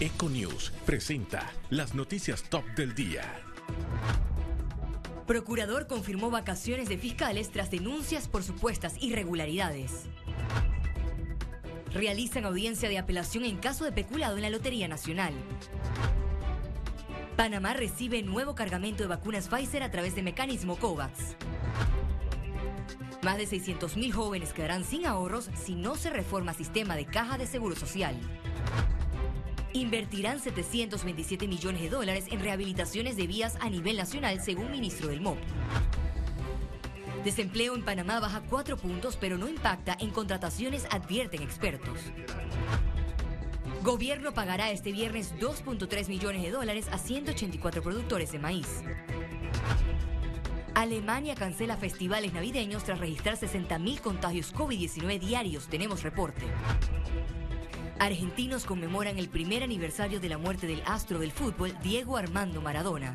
Econews presenta las noticias top del día. Procurador confirmó vacaciones de fiscales tras denuncias por supuestas irregularidades. Realizan audiencia de apelación en caso de peculado en la Lotería Nacional. Panamá recibe nuevo cargamento de vacunas Pfizer a través de mecanismo COVAX. Más de 600.000 jóvenes quedarán sin ahorros si no se reforma sistema de caja de seguro social. Invertirán 727 millones de dólares en rehabilitaciones de vías a nivel nacional, según ministro del MOP. Desempleo en Panamá baja cuatro puntos, pero no impacta en contrataciones, advierten expertos. Gobierno pagará este viernes 2.3 millones de dólares a 184 productores de maíz. Alemania cancela festivales navideños tras registrar 60.000 contagios COVID-19 diarios, tenemos reporte. Argentinos conmemoran el primer aniversario de la muerte del astro del fútbol, Diego Armando Maradona.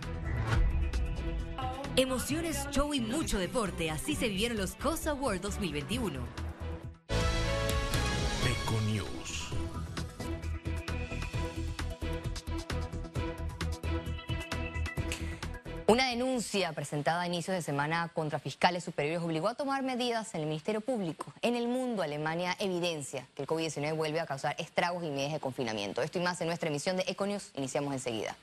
Emociones, show y mucho deporte, así se vivieron los COSA World 2021. Una denuncia presentada a inicios de semana contra fiscales superiores obligó a tomar medidas en el Ministerio Público. En el mundo, Alemania evidencia que el COVID-19 vuelve a causar estragos y medidas de confinamiento. Esto y más en nuestra emisión de Econius. Iniciamos enseguida.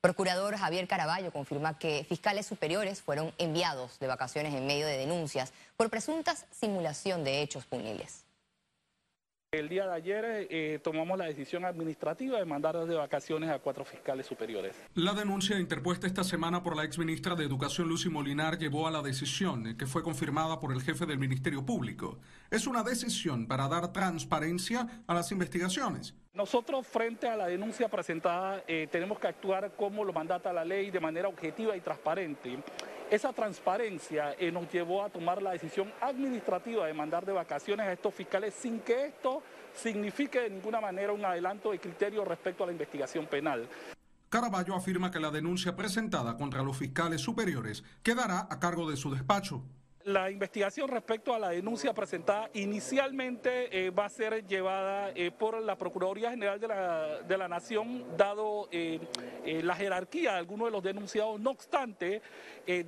Procurador Javier Caraballo confirma que fiscales superiores fueron enviados de vacaciones en medio de denuncias por presuntas simulación de hechos punibles. El día de ayer eh, tomamos la decisión administrativa de mandar de vacaciones a cuatro fiscales superiores. La denuncia interpuesta esta semana por la exministra de Educación Lucy Molinar llevó a la decisión eh, que fue confirmada por el jefe del Ministerio Público. Es una decisión para dar transparencia a las investigaciones. Nosotros frente a la denuncia presentada eh, tenemos que actuar como lo mandata la ley de manera objetiva y transparente. Esa transparencia eh, nos llevó a tomar la decisión administrativa de mandar de vacaciones a estos fiscales sin que esto signifique de ninguna manera un adelanto de criterio respecto a la investigación penal. Caraballo afirma que la denuncia presentada contra los fiscales superiores quedará a cargo de su despacho. La investigación respecto a la denuncia presentada inicialmente eh, va a ser llevada eh, por la Procuraduría General de la, Nación, dado eh, la jerarquía de algunos de los denunciados. No obstante,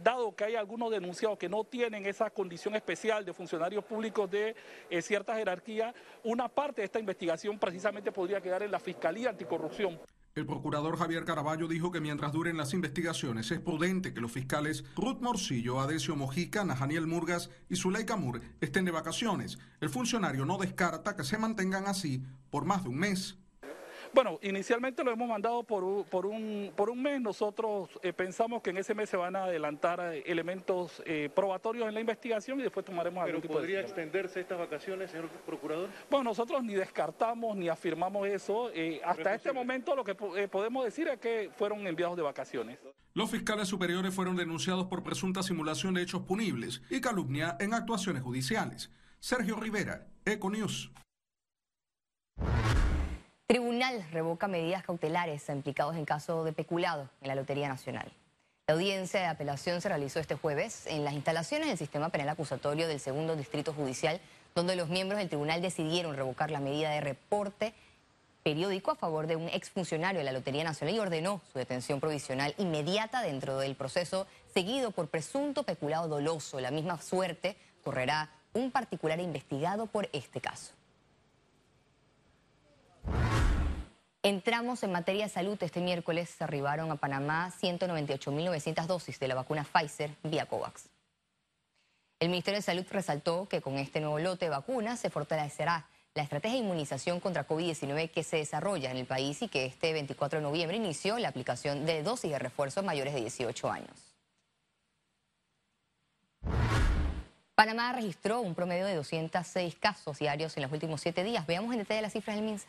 dado que hay algunos denunciados que no tienen esa condición especial de funcionarios públicos de cierta jerarquía, una parte de esta investigación precisamente podría quedar en la Fiscalía Anticorrupción. El procurador Javier Caraballo dijo que mientras duren las investigaciones es prudente que los fiscales Ruth Morcillo, Adesio Mojica, Najaniel Murgas y Zuleika Mur estén de vacaciones. El funcionario no descarta que se mantengan así por más de un mes. Bueno, inicialmente lo hemos mandado por un, por un, por un mes. Nosotros eh, pensamos que en ese mes se van a adelantar eh, elementos eh, probatorios en la investigación y después tomaremos ¿Pero podría extenderse estas vacaciones, señor procurador? Bueno, nosotros ni descartamos ni afirmamos eso. hasta este momento lo que podemos decir es que fueron enviados de vacaciones. Los fiscales superiores fueron denunciados por presunta simulación de hechos punibles y calumnia en actuaciones judiciales. Sergio Rivera, Econews. Tribunal revoca medidas cautelares a implicados en caso de peculado en la Lotería Nacional. La audiencia de apelación se realizó este jueves en las instalaciones del sistema penal acusatorio del segundo distrito judicial, donde los miembros del tribunal decidieron revocar la medida de reporte periódico a favor de un exfuncionario de la Lotería Nacional y ordenó su detención provisional inmediata dentro del proceso, seguido por presunto peculado doloso. La misma suerte correrá un particular investigado por este caso. Entramos en materia de salud. Este miércoles arribaron a Panamá 198.900 dosis de la vacuna Pfizer vía COVAX. El Ministerio de Salud resaltó que con este nuevo lote de vacunas se fortalecerá la estrategia de inmunización contra COVID-19 que se desarrolla en el país y que este 24 de noviembre inició la aplicación de dosis de refuerzo mayores de 18 años. Panamá registró un promedio de 206 casos diarios en los últimos siete días. Veamos en detalle las cifras del MINSA.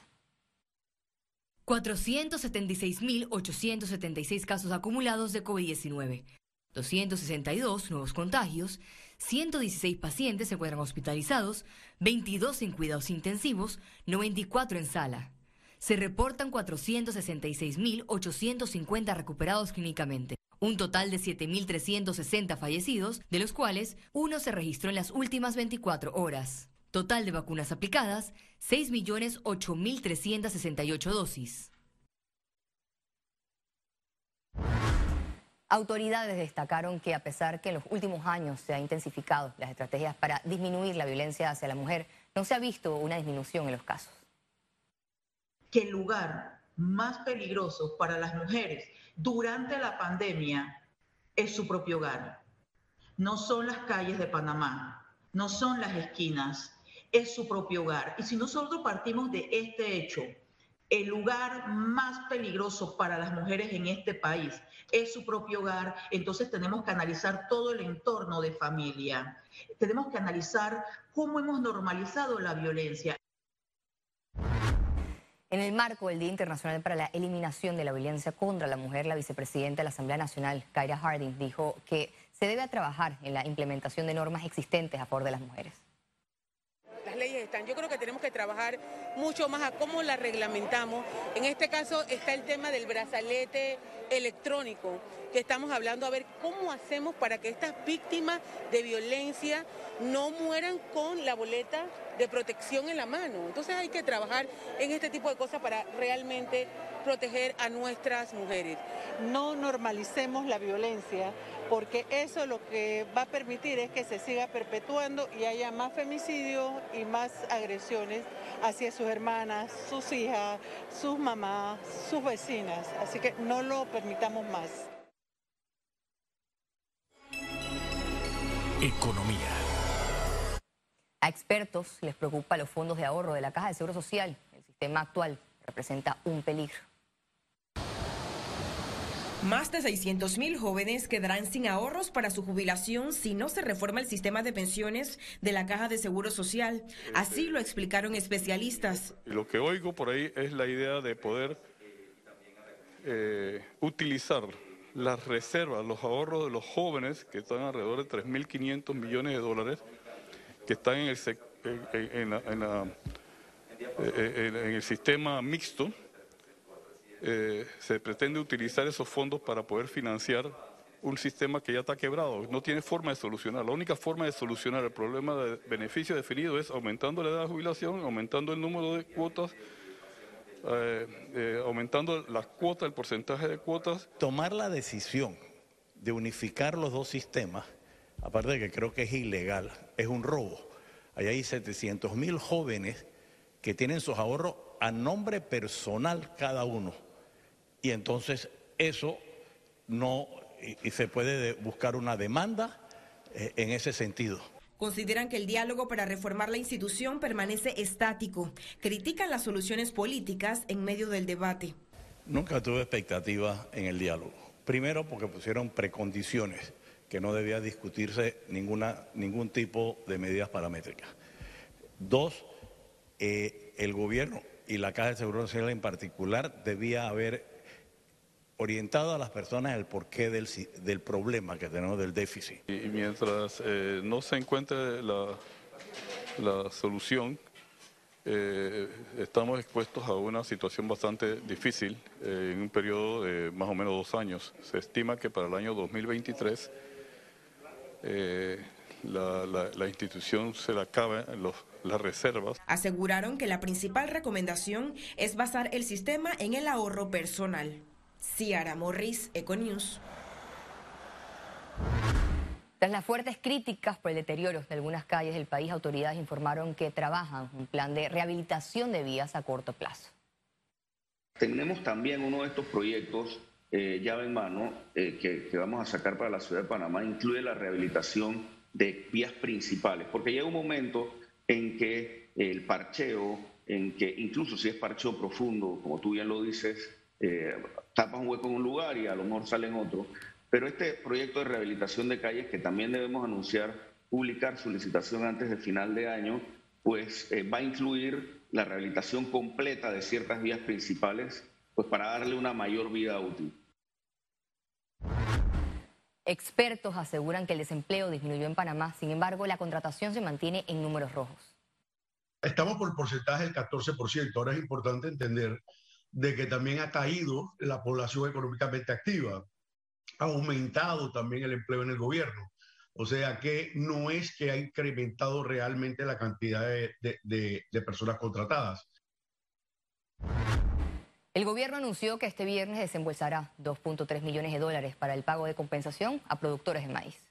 476.876 casos acumulados de COVID-19, 262 nuevos contagios, 116 pacientes se encuentran hospitalizados, 22 en cuidados intensivos, 94 en sala. Se reportan 466.850 recuperados clínicamente, un total de 7.360 fallecidos, de los cuales uno se registró en las últimas 24 horas. Total de vacunas aplicadas, 6.008.368 dosis. Autoridades destacaron que a pesar que en los últimos años se han intensificado las estrategias para disminuir la violencia hacia la mujer, no se ha visto una disminución en los casos. Que el lugar más peligroso para las mujeres durante la pandemia es su propio hogar. No son las calles de Panamá, no son las esquinas, es su propio hogar. Y si nosotros partimos de este hecho, el lugar más peligroso para las mujeres en este país es su propio hogar, entonces tenemos que analizar todo el entorno de familia. Tenemos que analizar cómo hemos normalizado la violencia. En el marco del Día Internacional para la Eliminación de la Violencia contra la Mujer, la vicepresidenta de la Asamblea Nacional, Kyra Harding, dijo que se debe trabajar en la implementación de normas existentes a favor de las mujeres leyes están. Yo creo que tenemos que trabajar mucho más a cómo la reglamentamos. En este caso está el tema del brazalete electrónico, que estamos hablando a ver cómo hacemos para que estas víctimas de violencia no mueran con la boleta de protección en la mano. Entonces hay que trabajar en este tipo de cosas para realmente proteger a nuestras mujeres. No normalicemos la violencia porque eso lo que va a permitir es que se siga perpetuando y haya más femicidios y más agresiones hacia sus hermanas, sus hijas, sus mamás, sus vecinas. Así que no lo permitamos más. Economía. A expertos les preocupa los fondos de ahorro de la Caja de Seguro Social. El sistema actual representa un peligro. Más de 600.000 jóvenes quedarán sin ahorros para su jubilación si no se reforma el sistema de pensiones de la Caja de Seguro Social. Así lo explicaron especialistas. Lo que oigo por ahí es la idea de poder eh, utilizar las reservas, los ahorros de los jóvenes, que están alrededor de 3.500 millones de dólares, que están en el, en el sistema mixto eh, se pretende utilizar esos fondos para poder financiar un sistema que ya está quebrado, no tiene forma de solucionar. La única forma de solucionar el problema de beneficio definido es aumentando la edad de jubilación, aumentando el número de cuotas, eh, eh, aumentando las cuotas, el porcentaje de cuotas. Tomar la decisión de unificar los dos sistemas, aparte de que creo que es ilegal, es un robo. Ahí hay 700 mil jóvenes que tienen sus ahorros a nombre personal cada uno y entonces eso no, y, se puede buscar una demanda eh, en ese sentido. Consideran que el diálogo para reformar la institución permanece estático. Critican las soluciones políticas en medio del debate. Nunca tuve expectativas en el diálogo. Primero porque pusieron precondiciones que no debía discutirse ninguna, ningún tipo de medidas paramétricas. Dos, eh, el gobierno y la Caja de Seguro Social en particular debía haber orientado a las personas el porqué del, del problema que tenemos del déficit. Y mientras eh, no se encuentre la, la solución, eh, estamos expuestos a una situación bastante difícil eh, en un periodo de más o menos dos años. Se estima que para el año 2023 la, la, la, institución se le acabe los, las reservas. Aseguraron que la principal recomendación es basar el sistema en el ahorro personal. Ciara Morris, Econews. Tras las fuertes críticas por el deterioro de algunas calles del país, autoridades informaron que trabajan un plan de rehabilitación de vías a corto plazo. Tenemos también uno de estos proyectos eh, llave en mano eh, que, que, vamos a sacar para la ciudad de Panamá, incluye la rehabilitación de vías principales, porque llega un momento en que el parcheo, en que incluso si es parcheo profundo, como tú bien lo dices, eh, tapas un hueco en un lugar y a lo mejor sale en otro. Pero este proyecto de rehabilitación de calles que también debemos anunciar, publicar su licitación antes del final de año, pues eh, va a incluir la rehabilitación completa de ciertas vías principales, pues para darle una mayor vida útil. Expertos aseguran que el desempleo disminuyó en Panamá, sin embargo, la contratación se mantiene en números rojos. Estamos por el porcentaje del 14%. Ahora es importante entender de que también ha caído la población económicamente activa. Ha aumentado también el empleo en el gobierno. O sea que no es que ha incrementado realmente la cantidad de, personas contratadas. El gobierno anunció que este viernes desembolsará 2.3 millones de dólares para el pago de compensación a productores de maíz.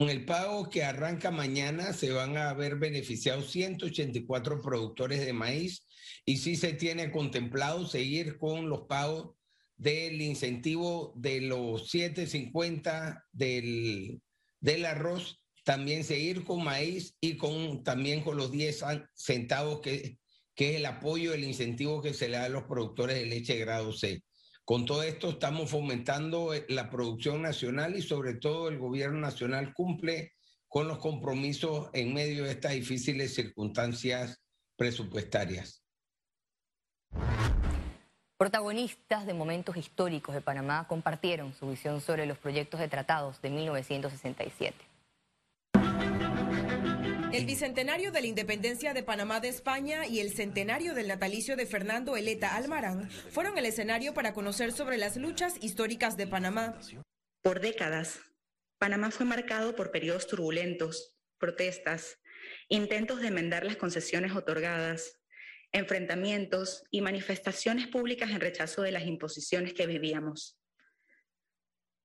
Con el pago que arranca mañana se van a ver beneficiados 184 productores de maíz y sí se tiene contemplado seguir con los pagos del incentivo de los 7.50 del, del arroz, también seguir con maíz y con también con los 10 centavos que, que es el apoyo, el incentivo que se le da a los productores de leche grado C. Con todo esto estamos fomentando eh, la producción nacional y sobre todo el gobierno nacional cumple con los compromisos en medio de estas difíciles circunstancias presupuestarias. Protagonistas de momentos históricos de Panamá compartieron su visión sobre los proyectos de tratados de 1967. El bicentenario de la independencia de Panamá de España y el centenario del natalicio de Fernando Eleta Almarán fueron el escenario para conocer sobre las luchas históricas de Panamá. Por décadas, Panamá fue marcado por periodos turbulentos, protestas, intentos de enmendar las concesiones otorgadas, enfrentamientos y manifestaciones públicas en rechazo de las imposiciones que vivíamos.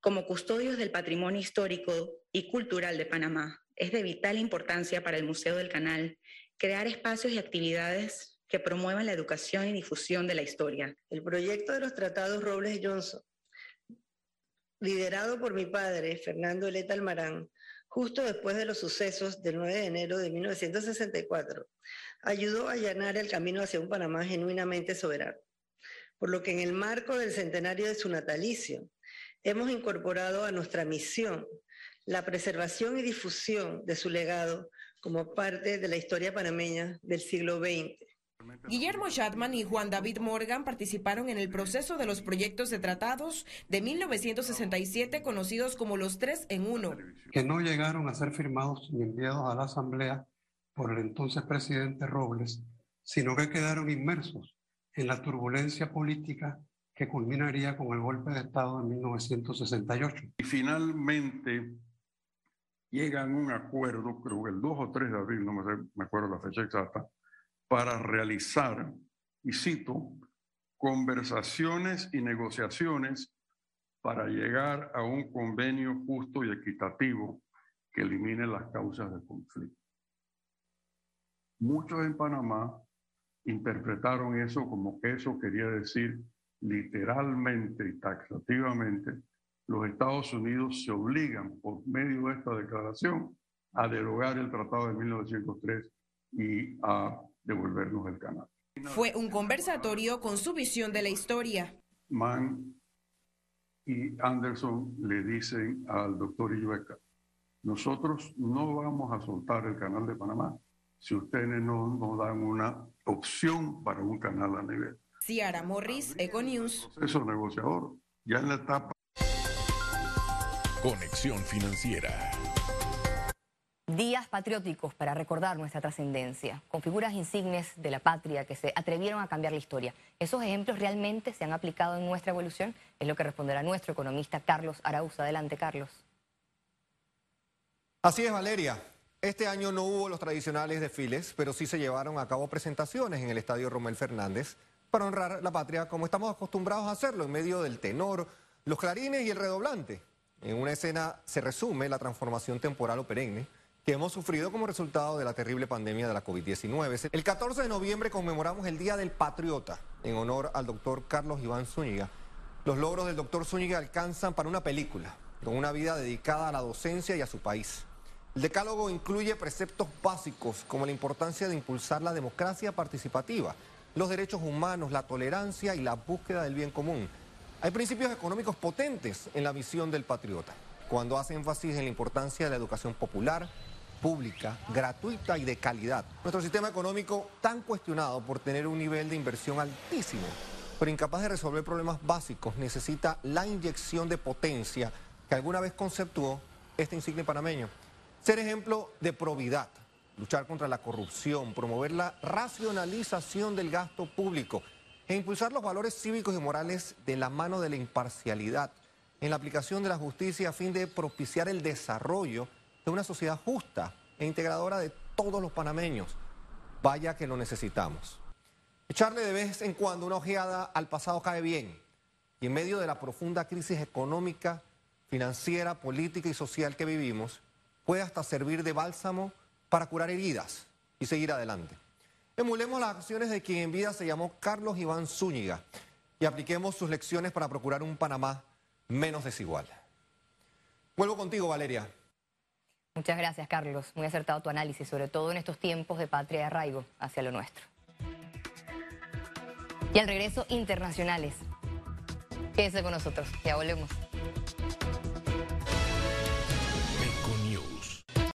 Como custodios del patrimonio histórico y cultural de Panamá, es de vital importancia para el Museo del Canal crear espacios y actividades que promuevan la educación y difusión de la historia. El proyecto de los tratados Robles Johnson, liderado por mi padre, Fernando Eleta Almarán, justo después de los sucesos del 9 de enero de 1964, ayudó a allanar el camino hacia un Panamá genuinamente soberano. Por lo que en el marco del centenario de su natalicio, hemos incorporado a nuestra misión la preservación y difusión de su legado como parte de la historia panameña del siglo XX. Guillermo Shatman y Juan David Morgan participaron en el proceso de los proyectos de tratados de 1967 conocidos como los tres en uno. Que no llegaron a ser firmados ni enviados a la Asamblea por el entonces presidente Robles, sino que quedaron inmersos en la turbulencia política que culminaría con el golpe de Estado de 1968. Y finalmente llegan a un acuerdo, creo que el 2 o 3 de abril, no me, me acuerdo la fecha exacta, para realizar, y cito, conversaciones y negociaciones para llegar a un convenio justo y equitativo que elimine las causas del conflicto. Muchos en Panamá interpretaron eso como que eso quería decir literalmente y taxativamente, los Estados Unidos se obligan por medio de esta declaración a derogar el Tratado de 1903 y a devolvernos el canal. Fue un conversatorio con su visión de la historia. Mann y Anderson le dicen al doctor Illueca, nosotros no vamos a soltar el canal de Panamá si ustedes no nos dan una opción para un canal a nivel. Ciara Morris, Econews. Eso negociador, ya en la etapa. Conexión financiera. Días patrióticos para recordar nuestra trascendencia, con figuras insignes de la patria que se atrevieron a cambiar la historia. ¿Esos ejemplos realmente se han aplicado en nuestra evolución? Es lo que responderá nuestro economista Carlos Araúz. Adelante, Carlos. Así es, Valeria. Este año no hubo los tradicionales desfiles, pero sí se llevaron a cabo presentaciones en el Estadio Romel Fernández para honrar la patria como estamos acostumbrados a hacerlo, en medio del tenor, los clarines y el redoblante. En una escena se resume la transformación temporal o perenne que hemos sufrido como resultado de la terrible pandemia de la COVID-19. El 14 de noviembre conmemoramos el Día del Patriota en honor al doctor Carlos Iván Zúñiga. Los logros del doctor Zúñiga alcanzan para una película, con una vida dedicada a la docencia y a su país. El decálogo incluye preceptos básicos como la importancia de impulsar la democracia participativa, los derechos humanos, la tolerancia y la búsqueda del bien común. Hay principios económicos potentes en la visión del patriota, cuando hace énfasis en la importancia de la educación popular, pública, gratuita y de calidad. Nuestro sistema económico, tan cuestionado por tener un nivel de inversión altísimo, pero incapaz de resolver problemas básicos, necesita la inyección de potencia que alguna vez conceptuó este insigne panameño. Ser ejemplo de probidad, luchar contra la corrupción, promover la racionalización del gasto público e impulsar los valores cívicos y morales de la mano de la imparcialidad, en la aplicación de la justicia a fin de propiciar el desarrollo de una sociedad justa e integradora de todos los panameños. Vaya que lo necesitamos. Echarle de vez en cuando una ojeada al pasado cae bien. Y en medio de la profunda crisis económica, financiera, política y social que vivimos, puede hasta servir de bálsamo para curar heridas y seguir adelante. Emulemos las acciones de quien en vida se llamó Carlos Iván Zúñiga y apliquemos sus lecciones para procurar un Panamá menos desigual. Vuelvo contigo, Valeria. Muchas gracias, Carlos. Muy acertado tu análisis, sobre todo en estos tiempos de patria y arraigo hacia lo nuestro. Y al regreso, internacionales. Quédese con nosotros, ya volvemos.